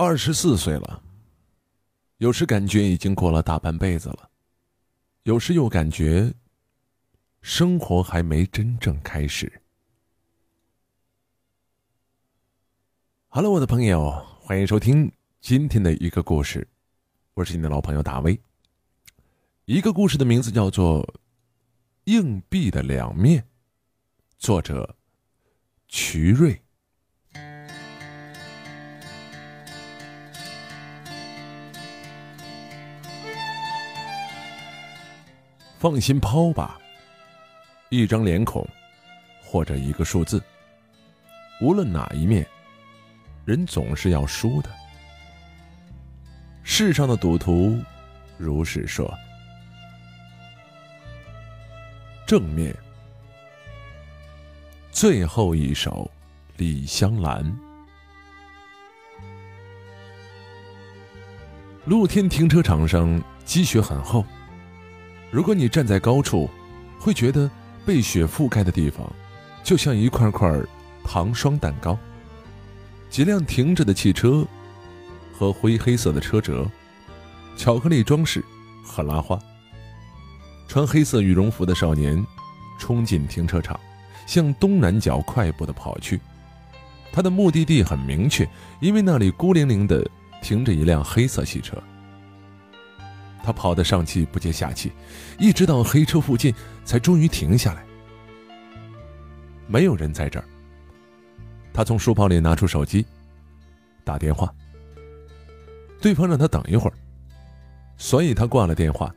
二十四岁了，有时感觉已经过了大半辈子了，有时又感觉生活还没真正开始。好了，我的朋友，欢迎收听今天的一个故事，我是你的老朋友大威。一个故事的名字叫做《硬币的两面》，作者瞿瑞。放心抛吧，一张脸孔，或者一个数字，无论哪一面，人总是要输的。世上的赌徒如是说。正面，最后一首，李香兰。露天停车场上积雪很厚。如果你站在高处，会觉得被雪覆盖的地方，就像一块块糖霜蛋糕。几辆停着的汽车，和灰黑色的车辙，巧克力装饰和拉花。穿黑色羽绒服的少年，冲进停车场，向东南角快步的跑去。他的目的地很明确，因为那里孤零零的停着一辆黑色汽车。他跑得上气不接下气，一直到黑车附近，才终于停下来。没有人在这儿。他从书包里拿出手机，打电话。对方让他等一会儿，所以他挂了电话，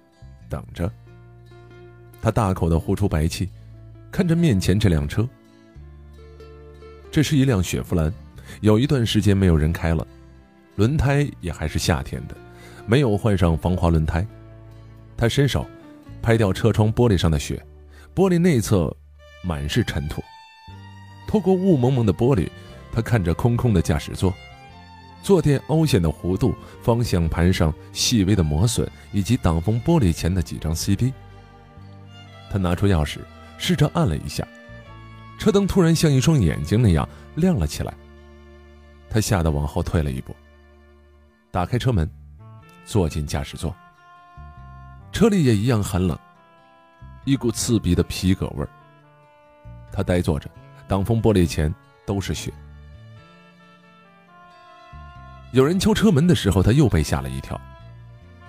等着。他大口的呼出白气，看着面前这辆车。这是一辆雪佛兰，有一段时间没有人开了，轮胎也还是夏天的。没有换上防滑轮胎，他伸手拍掉车窗玻璃上的雪，玻璃内侧满是尘土。透过雾蒙蒙的玻璃，他看着空空的驾驶座，坐垫凹陷的弧度，方向盘上细微的磨损，以及挡风玻璃前的几张 CD。他拿出钥匙，试着按了一下，车灯突然像一双眼睛那样亮了起来。他吓得往后退了一步，打开车门。坐进驾驶座，车里也一样寒冷，一股刺鼻的皮革味儿。他呆坐着，挡风玻璃前都是雪。有人敲车门的时候，他又被吓了一跳。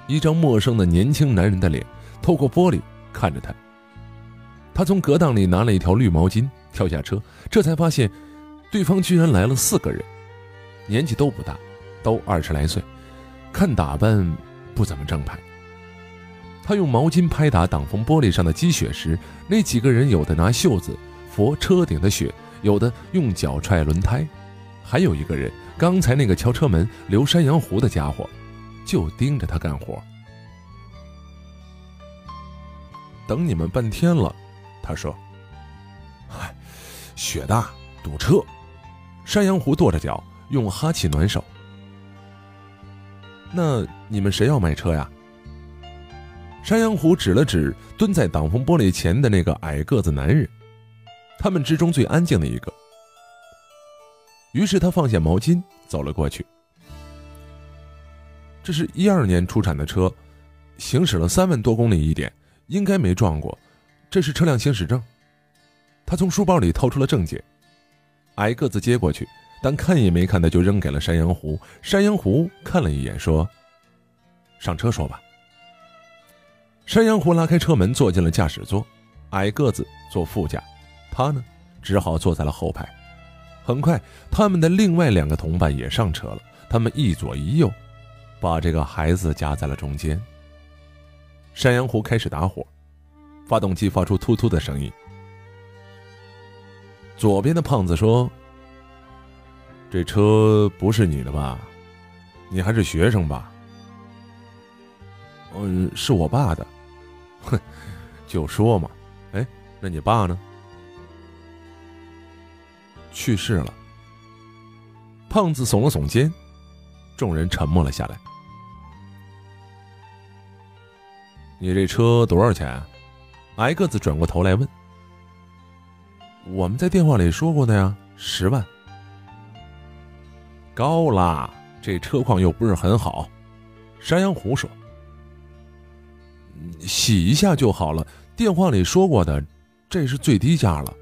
一张陌生的年轻男人的脸透过玻璃看着他。他从隔档里拿了一条绿毛巾，跳下车，这才发现，对方居然来了四个人，年纪都不大，都二十来岁。看打扮不怎么正派。他用毛巾拍打挡风玻璃上的积雪时，那几个人有的拿袖子拂车顶的雪，有的用脚踹轮胎，还有一个人，刚才那个敲车门留山羊胡的家伙，就盯着他干活。等你们半天了，他说：“嗨，雪大堵车。”山羊胡跺着脚，用哈气暖手。那你们谁要买车呀？山羊胡指了指蹲在挡风玻璃前的那个矮个子男人，他们之中最安静的一个。于是他放下毛巾，走了过去。这是一二年出产的车，行驶了三万多公里一点，应该没撞过。这是车辆行驶证。他从书包里掏出了证件，矮个子接过去。但看也没看的就扔给了山羊胡。山羊胡看了一眼，说：“上车说吧。”山羊胡拉开车门，坐进了驾驶座，矮个子坐副驾，他呢，只好坐在了后排。很快，他们的另外两个同伴也上车了。他们一左一右，把这个孩子夹在了中间。山羊胡开始打火，发动机发出突突的声音。左边的胖子说。这车不是你的吧？你还是学生吧？嗯，是我爸的。哼，就说嘛。哎，那你爸呢？去世了。胖子耸了耸肩，众人沉默了下来。你这车多少钱？矮个子转过头来问。我们在电话里说过的呀，十万。高啦，这车况又不是很好。山羊胡说：“洗一下就好了，电话里说过的，这是最低价了。”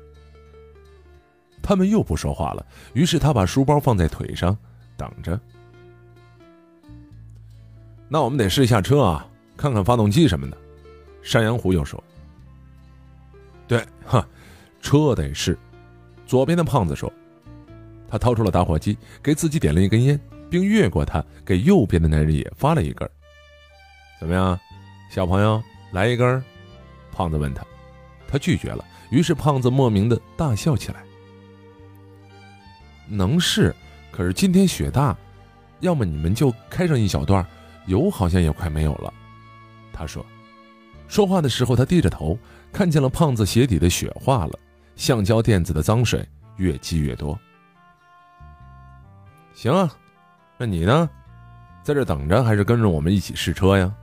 他们又不说话了，于是他把书包放在腿上，等着。那我们得试一下车啊，看看发动机什么的。山羊胡又说：“对，哈，车得试。”左边的胖子说：“他掏出了打火机，给自己点了一根烟，并越过他给右边的男人也发了一根。怎么样，小朋友，来一根？”胖子问他，他拒绝了。于是胖子莫名的大笑起来。能试，可是今天雪大，要么你们就开上一小段，油好像也快没有了。他说。说话的时候，他低着头，看见了胖子鞋底的雪化了，橡胶垫子的脏水越积越多。行啊，那你呢，在这等着还是跟着我们一起试车呀？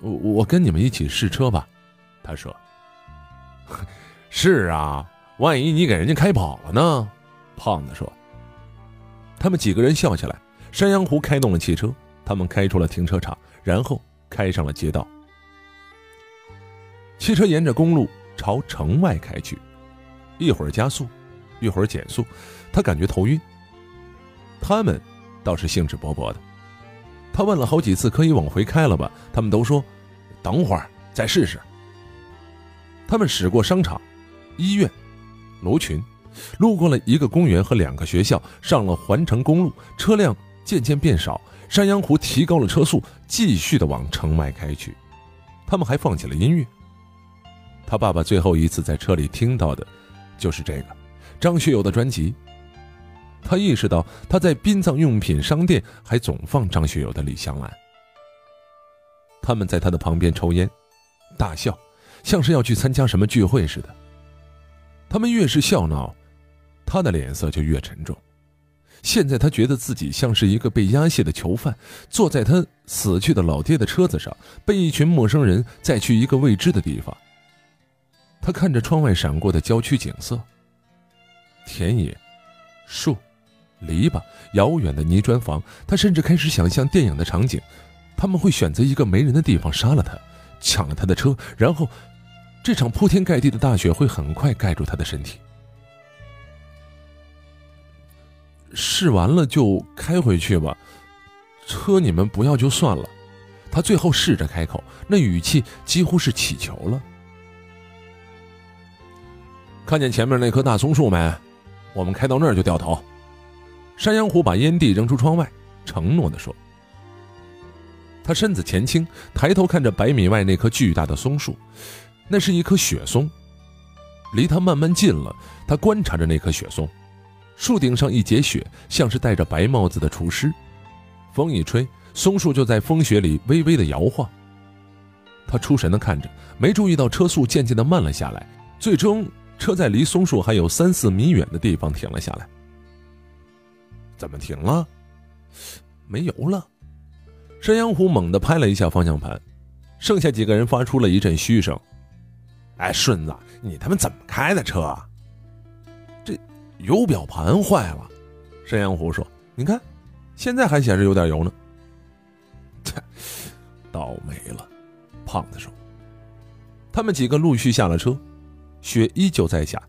我我跟你们一起试车吧，他说。是啊，万一你给人家开跑了呢？胖子说。他们几个人笑起来。山羊湖开动了汽车，他们开出了停车场，然后。开上了街道，汽车沿着公路朝城外开去，一会儿加速，一会儿减速，他感觉头晕。他们倒是兴致勃勃的，他问了好几次可以往回开了吧，他们都说等会儿再试试。他们驶过商场、医院、楼群，路过了一个公园和两个学校，上了环城公路，车辆渐渐变少。山羊湖提高了车速，继续的往城外开去。他们还放起了音乐。他爸爸最后一次在车里听到的，就是这个张学友的专辑。他意识到他在殡葬用品商店还总放张学友的《李香兰》。他们在他的旁边抽烟、大笑，像是要去参加什么聚会似的。他们越是笑闹，他的脸色就越沉重。现在他觉得自己像是一个被押解的囚犯，坐在他死去的老爹的车子上，被一群陌生人载去一个未知的地方。他看着窗外闪过的郊区景色，田野、树、篱笆、遥远的泥砖房。他甚至开始想象电影的场景：他们会选择一个没人的地方杀了他，抢了他的车，然后这场铺天盖地的大雪会很快盖住他的身体。试完了就开回去吧，车你们不要就算了。他最后试着开口，那语气几乎是乞求了。看见前面那棵大松树没？我们开到那儿就掉头。山羊湖把烟蒂扔出窗外，承诺的说。他身子前倾，抬头看着百米外那棵巨大的松树，那是一棵雪松，离他慢慢近了。他观察着那棵雪松。树顶上一截雪，像是戴着白帽子的厨师。风一吹，松树就在风雪里微微的摇晃。他出神的看着，没注意到车速渐渐的慢了下来。最终，车在离松树还有三四米远的地方停了下来。怎么停了？没油了。山羊湖猛地拍了一下方向盘，剩下几个人发出了一阵嘘声。哎，顺子，你他妈怎么开的车啊？这？油表盘坏了，山羊湖说：“你看，现在还显示有点油呢。”切，倒霉了。胖子说：“他们几个陆续下了车，雪依旧在下。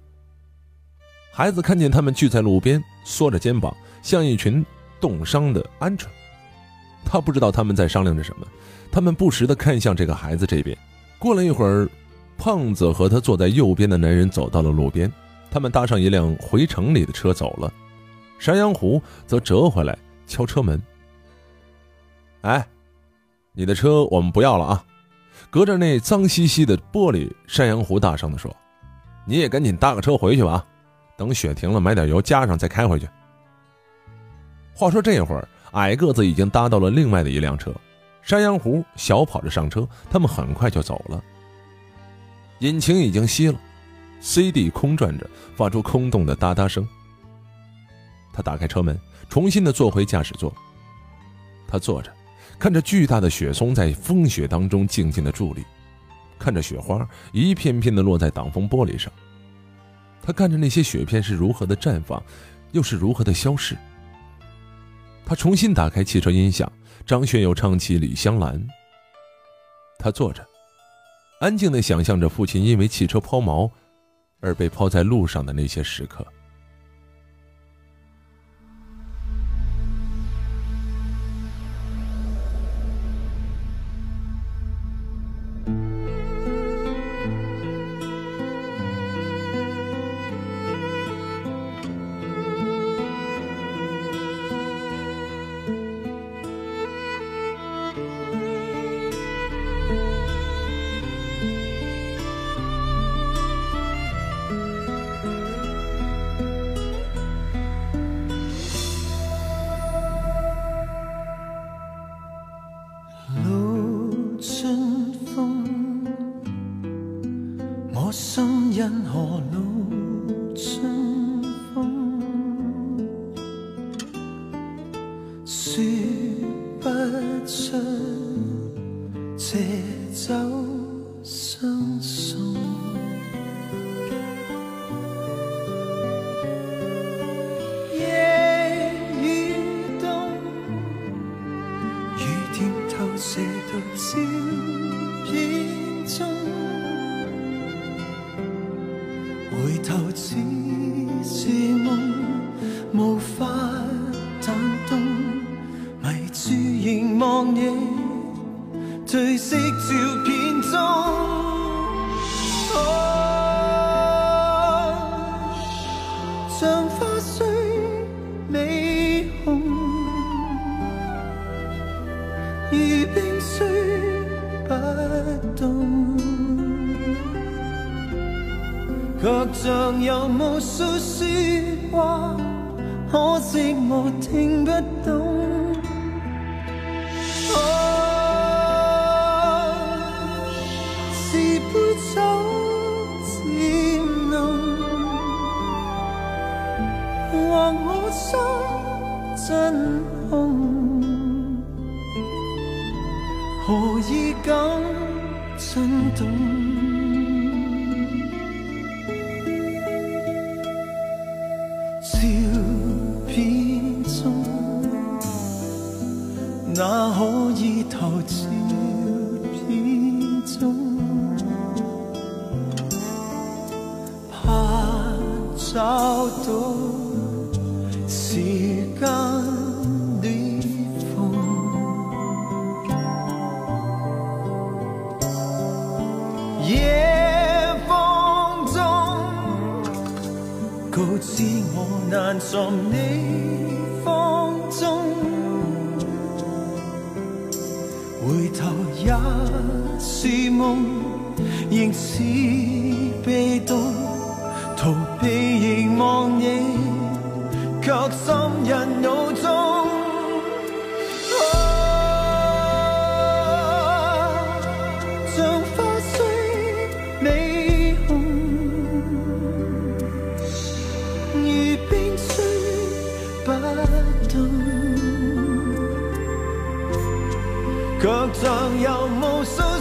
孩子看见他们聚在路边，缩着肩膀，像一群冻伤的鹌鹑。他不知道他们在商量着什么，他们不时的看向这个孩子这边。过了一会儿，胖子和他坐在右边的男人走到了路边。”他们搭上一辆回城里的车走了，山羊湖则折回来敲车门。哎，你的车我们不要了啊！隔着那脏兮兮的玻璃，山羊湖大声地说：“你也赶紧搭个车回去吧，等雪停了买点油加上再开回去。”话说这会儿，矮个子已经搭到了另外的一辆车，山羊胡小跑着上车，他们很快就走了。引擎已经熄了。CD 空转着，发出空洞的哒哒声。他打开车门，重新的坐回驾驶座。他坐着，看着巨大的雪松在风雪当中静静的伫立，看着雪花一片片的落在挡风玻璃上。他看着那些雪片是如何的绽放，又是如何的消逝。他重新打开汽车音响，张学友唱起《李香兰》。他坐着，安静的想象着父亲因为汽车抛锚而被抛在路上的那些时刻。震却像有无数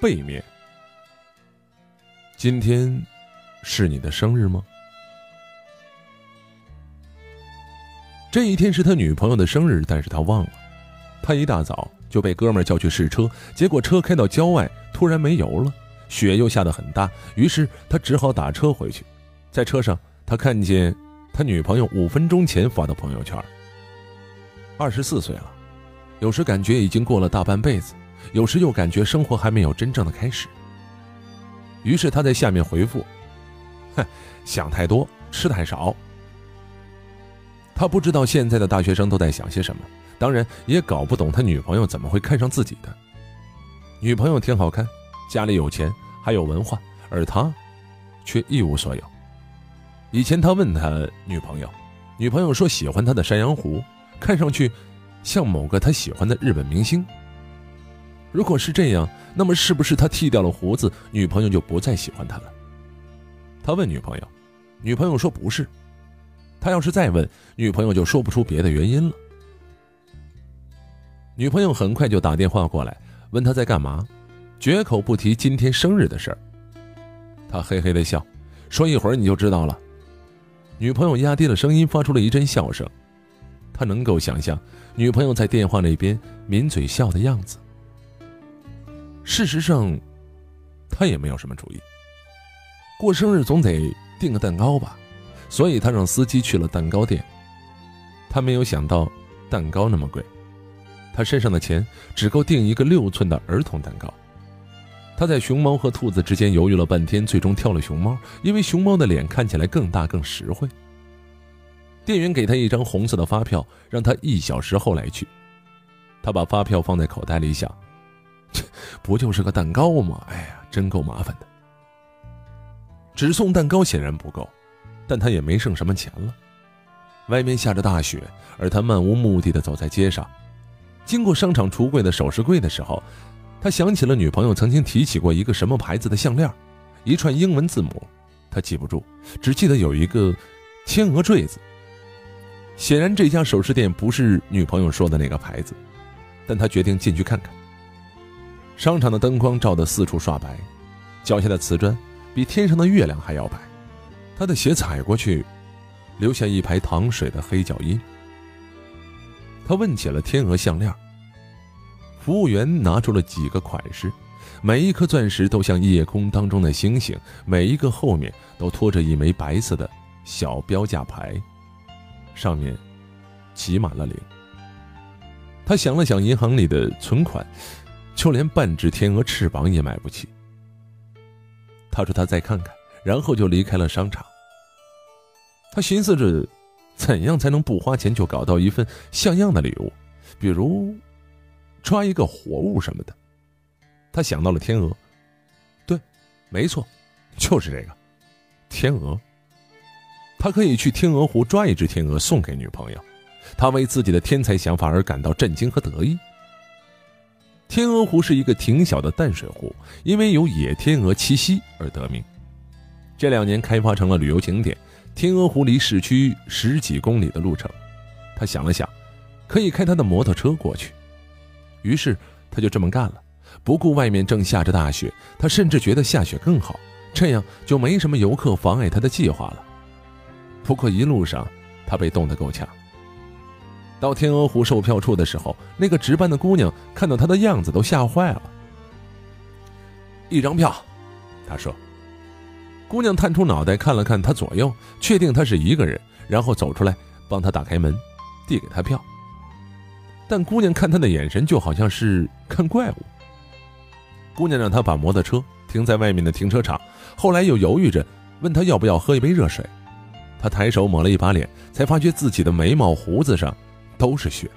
背面。今天是你的生日吗？这一天是他女朋友的生日，但是他忘了。他一大早就被哥们叫去试车，结果车开到郊外，突然没油了，雪又下得很大，于是他只好打车回去。在车上，他看见他女朋友五分钟前发的朋友圈。二十四岁了，有时感觉已经过了大半辈子。有时又感觉生活还没有真正的开始，于是他在下面回复：“哼，想太多，吃太少。”他不知道现在的大学生都在想些什么，当然也搞不懂他女朋友怎么会看上自己的。女朋友挺好看，家里有钱，还有文化，而他却一无所有。以前他问他女朋友，女朋友说喜欢他的山羊胡，看上去像某个他喜欢的日本明星。如果是这样，那么是不是他剃掉了胡子，女朋友就不再喜欢他了？他问女朋友，女朋友说不是。他要是再问，女朋友就说不出别的原因了。女朋友很快就打电话过来，问他在干嘛，绝口不提今天生日的事儿。他嘿嘿的笑，说一会儿你就知道了。女朋友压低了声音，发出了一阵笑声。他能够想象女朋友在电话那边抿嘴笑的样子。事实上，他也没有什么主意。过生日总得订个蛋糕吧，所以他让司机去了蛋糕店。他没有想到蛋糕那么贵，他身上的钱只够订一个六寸的儿童蛋糕。他在熊猫和兔子之间犹豫了半天，最终挑了熊猫，因为熊猫的脸看起来更大更实惠。店员给他一张红色的发票，让他一小时后来取。他把发票放在口袋里想。不就是个蛋糕吗？哎呀，真够麻烦的。只送蛋糕显然不够，但他也没剩什么钱了。外面下着大雪，而他漫无目的的走在街上。经过商场橱柜的首饰柜的时候，他想起了女朋友曾经提起过一个什么牌子的项链，一串英文字母，他记不住，只记得有一个天鹅坠子。显然这家首饰店不是女朋友说的那个牌子，但他决定进去看看。商场的灯光照得四处刷白，脚下的瓷砖比天上的月亮还要白。他的鞋踩过去，留下一排淌水的黑脚印。他问起了天鹅项链，服务员拿出了几个款式，每一颗钻石都像夜空当中的星星，每一个后面都拖着一枚白色的小标价牌，上面挤满了零。他想了想银行里的存款。就连半只天鹅翅膀也买不起。他说：“他再看看，然后就离开了商场。”他寻思着，怎样才能不花钱就搞到一份像样的礼物，比如抓一个活物什么的。他想到了天鹅，对，没错，就是这个天鹅。他可以去天鹅湖抓一只天鹅送给女朋友。他为自己的天才想法而感到震惊和得意。天鹅湖是一个挺小的淡水湖，因为有野天鹅栖息而得名。这两年开发成了旅游景点。天鹅湖离市区十几公里的路程，他想了想，可以开他的摩托车过去。于是他就这么干了，不顾外面正下着大雪，他甚至觉得下雪更好，这样就没什么游客妨碍他的计划了。不过一路上他被冻得够呛。到天鹅湖售票处的时候，那个值班的姑娘看到他的样子都吓坏了。一张票，他说。姑娘探出脑袋看了看他左右，确定他是一个人，然后走出来帮他打开门，递给他票。但姑娘看他的眼神就好像是看怪物。姑娘让他把摩托车停在外面的停车场，后来又犹豫着问他要不要喝一杯热水。他抬手抹了一把脸，才发觉自己的眉毛胡子上都是血。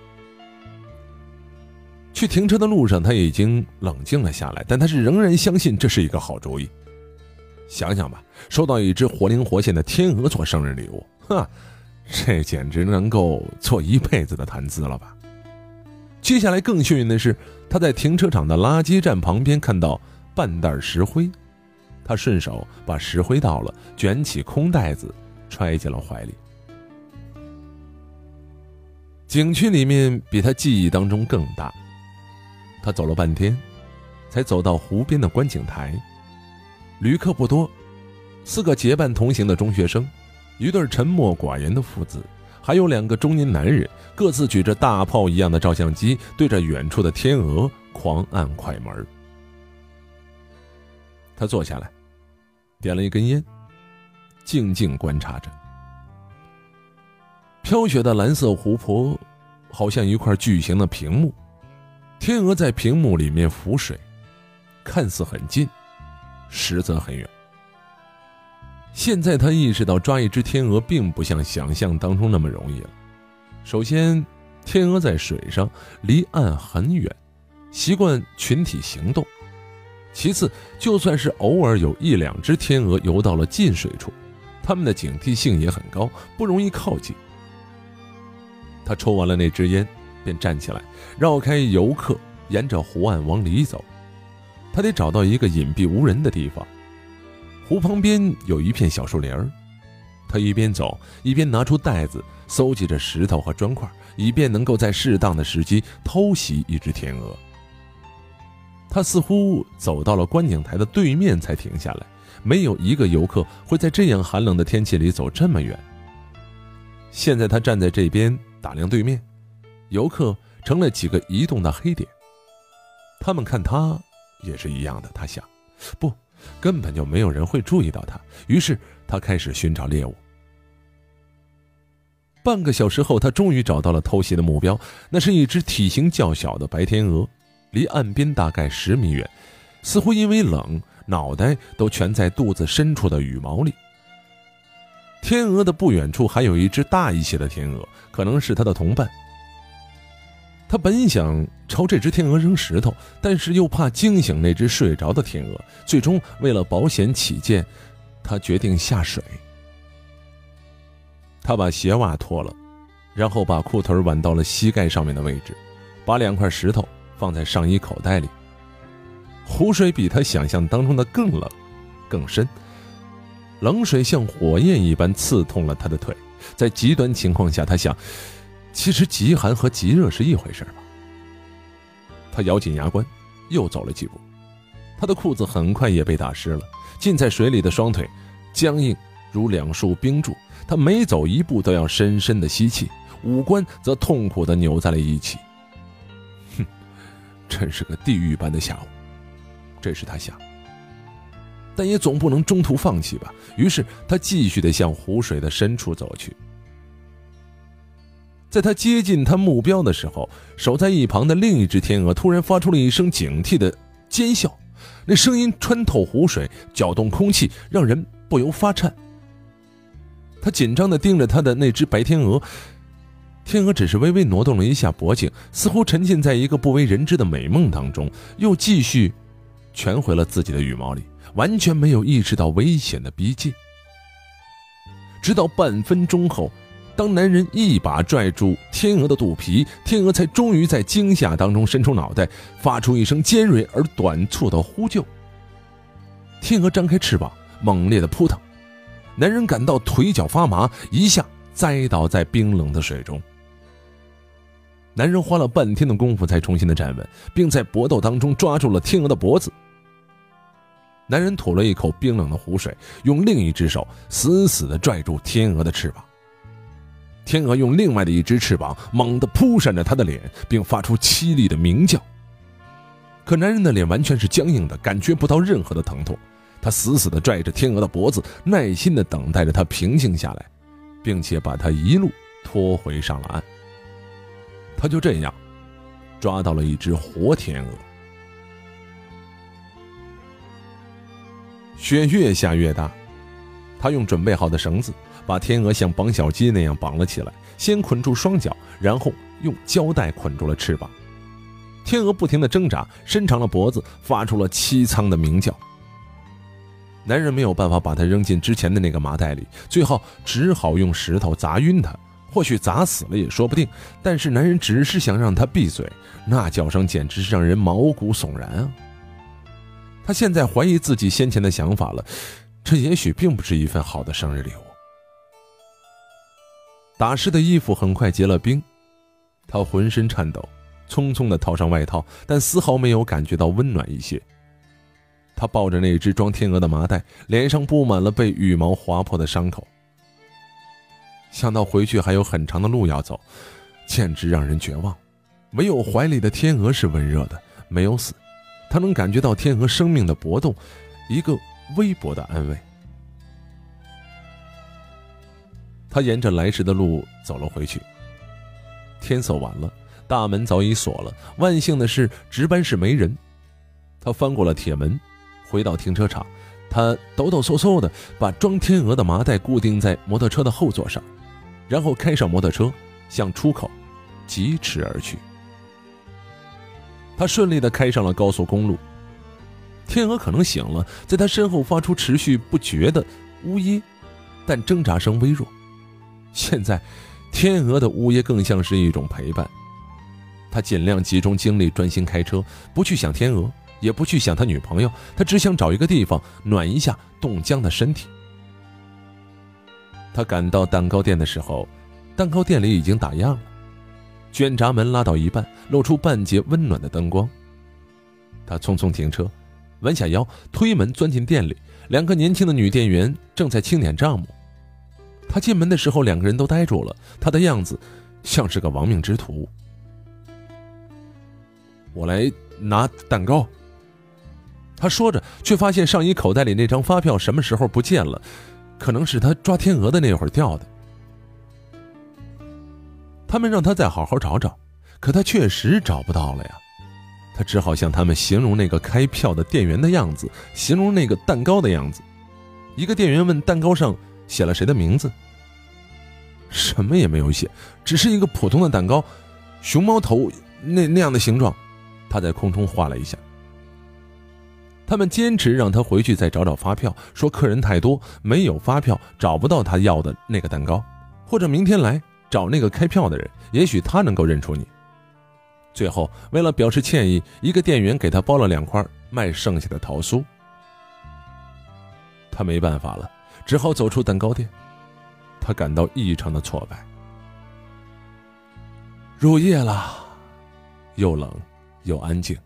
去停车的路上，他已经冷静了下来，但他是仍然相信这是一个好主意。想想吧，收到一只活灵活现的天鹅做生日礼物，哈，这简直能够做一辈子的谈资了吧？接下来更幸运的是，他在停车场的垃圾站旁边看到半袋石灰，他顺手把石灰倒了，卷起空袋子揣进了怀里。景区里面比他记忆当中更大，他走了半天，才走到湖边的观景台。旅客不多，四个结伴同行的中学生，一对沉默寡言的父子，还有两个中年男人，各自举着大炮一样的照相机，对着远处的天鹅狂按快门。他坐下来，点了一根烟，静静观察着。飘雪的蓝色湖泊，好像一块巨型的屏幕，天鹅在屏幕里面浮水，看似很近。实则很远。现在他意识到，抓一只天鹅并不像想象当中那么容易了。首先，天鹅在水上，离岸很远，习惯群体行动；其次，就算是偶尔有一两只天鹅游到了近水处，它们的警惕性也很高，不容易靠近。他抽完了那支烟，便站起来，绕开游客，沿着湖岸往里走。他得找到一个隐蔽无人的地方。湖旁边有一片小树林儿，他一边走一边拿出袋子，搜集着石头和砖块，以便能够在适当的时机偷袭一只天鹅。他似乎走到了观景台的对面才停下来，没有一个游客会在这样寒冷的天气里走这么远。现在他站在这边打量对面，游客成了几个移动的黑点，他们看他。也是一样的，他想，不，根本就没有人会注意到他。于是他开始寻找猎物。半个小时后，他终于找到了偷袭的目标，那是一只体型较小的白天鹅，离岸边大概十米远，似乎因为冷，脑袋都蜷在肚子深处的羽毛里。天鹅的不远处还有一只大一些的天鹅，可能是它的同伴。他本想朝这只天鹅扔石头，但是又怕惊醒那只睡着的天鹅。最终，为了保险起见，他决定下水。他把鞋袜脱了，然后把裤腿挽到了膝盖上面的位置，把两块石头放在上衣口袋里。湖水比他想象当中的更冷、更深，冷水像火焰一般刺痛了他的腿。在极端情况下，他想。其实极寒和极热是一回事吧。他咬紧牙关，又走了几步，他的裤子很快也被打湿了。浸在水里的双腿僵硬如两束冰柱，他每走一步都要深深的吸气，五官则痛苦的扭在了一起。哼，真是个地狱般的下午，这是他想。但也总不能中途放弃吧。于是他继续的向湖水的深处走去。在他接近他目标的时候，守在一旁的另一只天鹅突然发出了一声警惕的尖笑，那声音穿透湖水，搅动空气，让人不由发颤。他紧张地盯着他的那只白天鹅，天鹅只是微微挪动了一下脖颈，似乎沉浸在一个不为人知的美梦当中，又继续蜷回了自己的羽毛里，完全没有意识到危险的逼近。直到半分钟后。当男人一把拽住天鹅的肚皮，天鹅才终于在惊吓当中伸出脑袋，发出一声尖锐而短促的呼救。天鹅张开翅膀，猛烈的扑腾，男人感到腿脚发麻，一下栽倒在冰冷的水中。男人花了半天的功夫才重新的站稳，并在搏斗当中抓住了天鹅的脖子。男人吐了一口冰冷的湖水，用另一只手死死地拽住天鹅的翅膀。天鹅用另外的一只翅膀猛地扑扇着他的脸，并发出凄厉的鸣叫。可男人的脸完全是僵硬的，感觉不到任何的疼痛。他死死地拽着天鹅的脖子，耐心地等待着它平静下来，并且把它一路拖回上了岸。他就这样抓到了一只活天鹅。雪越下越大，他用准备好的绳子把天鹅像绑小鸡那样绑了起来，先捆住双脚，然后用胶带捆住了翅膀。天鹅不停的挣扎，伸长了脖子，发出了凄苍的鸣叫。男人没有办法把它扔进之前的那个麻袋里，最后只好用石头砸晕它，或许砸死了也说不定。但是男人只是想让它闭嘴，那叫声简直是让人毛骨悚然啊！他现在怀疑自己先前的想法了，这也许并不是一份好的生日礼物。打湿的衣服很快结了冰，他浑身颤抖，匆匆地套上外套，但丝毫没有感觉到温暖一些。他抱着那只装天鹅的麻袋，脸上布满了被羽毛划破的伤口。想到回去还有很长的路要走，简直让人绝望。唯有怀里的天鹅是温热的，没有死。他能感觉到天鹅生命的搏动，一个微薄的安慰。他沿着来时的路走了回去。天色晚了，大门早已锁了。万幸的是，值班室没人。他翻过了铁门，回到停车场。他抖抖嗖嗖的把装天鹅的麻袋固定在摩托车的后座上，然后开上摩托车，向出口疾驰而去。他顺利的开上了高速公路。天鹅可能醒了，在他身后发出持续不绝的呜咽，但挣扎声微弱。现在，天鹅的呜咽更像是一种陪伴。他尽量集中精力，专心开车，不去想天鹅，也不去想他女朋友。他只想找一个地方暖一下冻僵的身体。他赶到蛋糕店的时候，蛋糕店里已经打烊了。卷闸门拉到一半，露出半截温暖的灯光。他匆匆停车，弯下腰推门钻进店里。两个年轻的女店员正在清点账目。他进门的时候，两个人都呆住了。他的样子像是个亡命之徒。我来拿蛋糕。他说着，却发现上衣口袋里那张发票什么时候不见了？可能是他抓天鹅的那会儿掉的。他们让他再好好找找，可他确实找不到了呀。他只好向他们形容那个开票的店员的样子，形容那个蛋糕的样子。一个店员问：“蛋糕上写了谁的名字？”什么也没有写，只是一个普通的蛋糕，熊猫头那那样的形状。他在空中画了一下。他们坚持让他回去再找找发票，说客人太多，没有发票，找不到他要的那个蛋糕，或者明天来。找那个开票的人，也许他能够认出你。最后，为了表示歉意，一个店员给他包了两块卖剩下的桃酥。他没办法了，只好走出蛋糕店。他感到异常的挫败。入夜了，又冷又安静。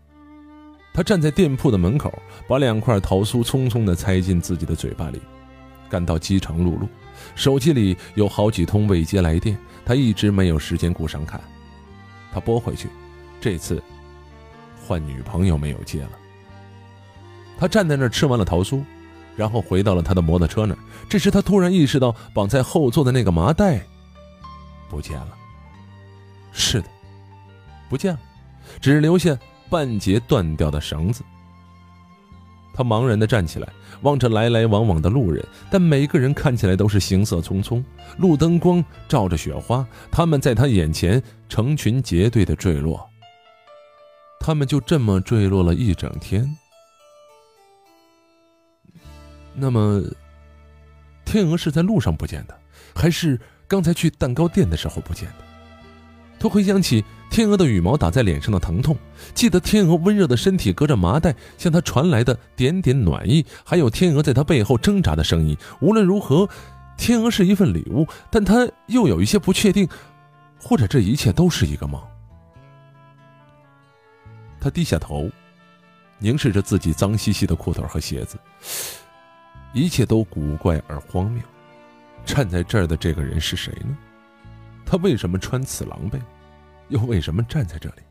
他站在店铺的门口，把两块桃酥匆匆的塞进自己的嘴巴里，感到饥肠辘辘。手机里有好几通未接来电。他一直没有时间顾上看，他拨回去，这次换女朋友没有接了。他站在那儿吃完了桃酥，然后回到了他的摩托车那儿。这时他突然意识到绑在后座的那个麻袋不见了。是的，不见了，只留下半截断掉的绳子。他茫然地站起来，望着来来往往的路人，但每个人看起来都是行色匆匆。路灯光照着雪花，他们在他眼前成群结队地坠落。他们就这么坠落了一整天。那么，天鹅是在路上不见的，还是刚才去蛋糕店的时候不见的？他回想起。天鹅的羽毛打在脸上的疼痛，记得天鹅温热的身体隔着麻袋向他传来的点点暖意，还有天鹅在他背后挣扎的声音。无论如何，天鹅是一份礼物，但他又有一些不确定，或者这一切都是一个梦。他低下头，凝视着自己脏兮兮的裤腿和鞋子，一切都古怪而荒谬。站在这儿的这个人是谁呢？他为什么穿此狼狈，又为什么站在这里？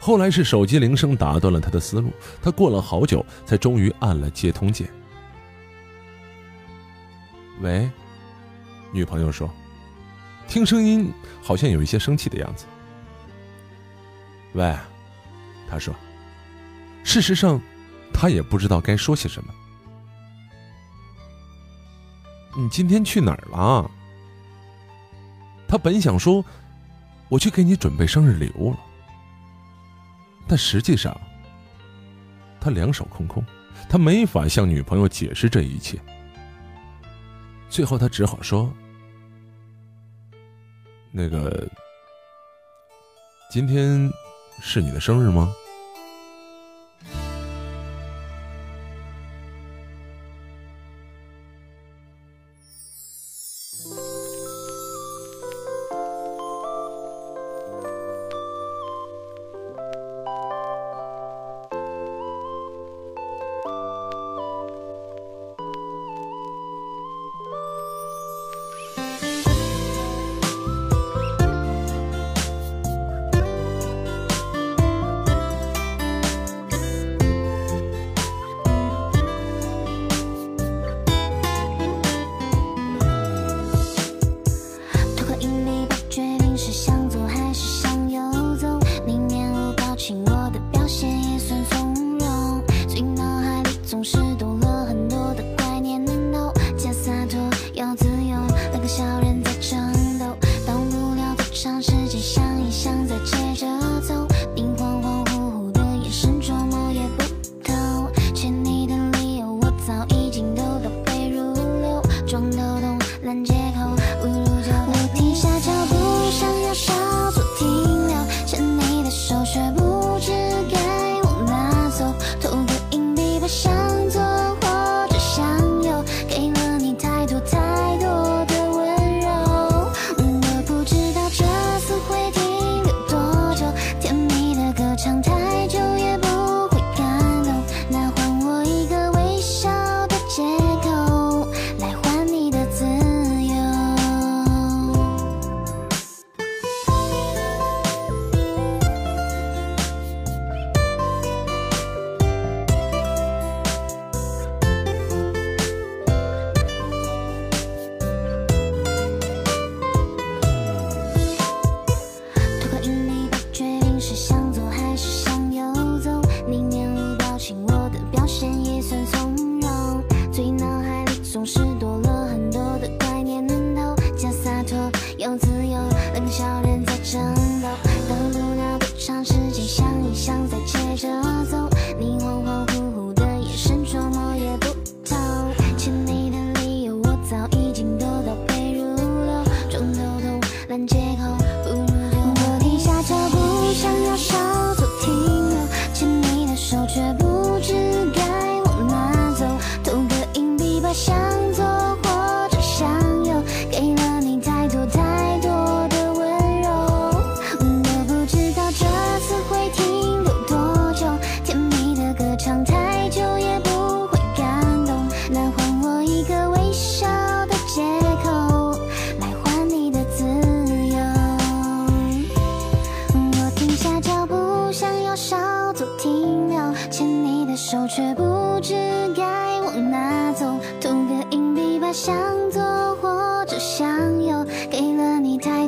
后来是手机铃声打断了他的思路，他过了好久才终于按了接通键。喂，女朋友说，听声音好像有一些生气的样子。喂，他说，事实上，他也不知道该说些什么。你今天去哪儿了？他本想说，我去给你准备生日礼物了，但实际上，他两手空空，他没法向女朋友解释这一切。最后，他只好说：“那个，今天是你的生日吗？”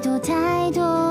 太多太多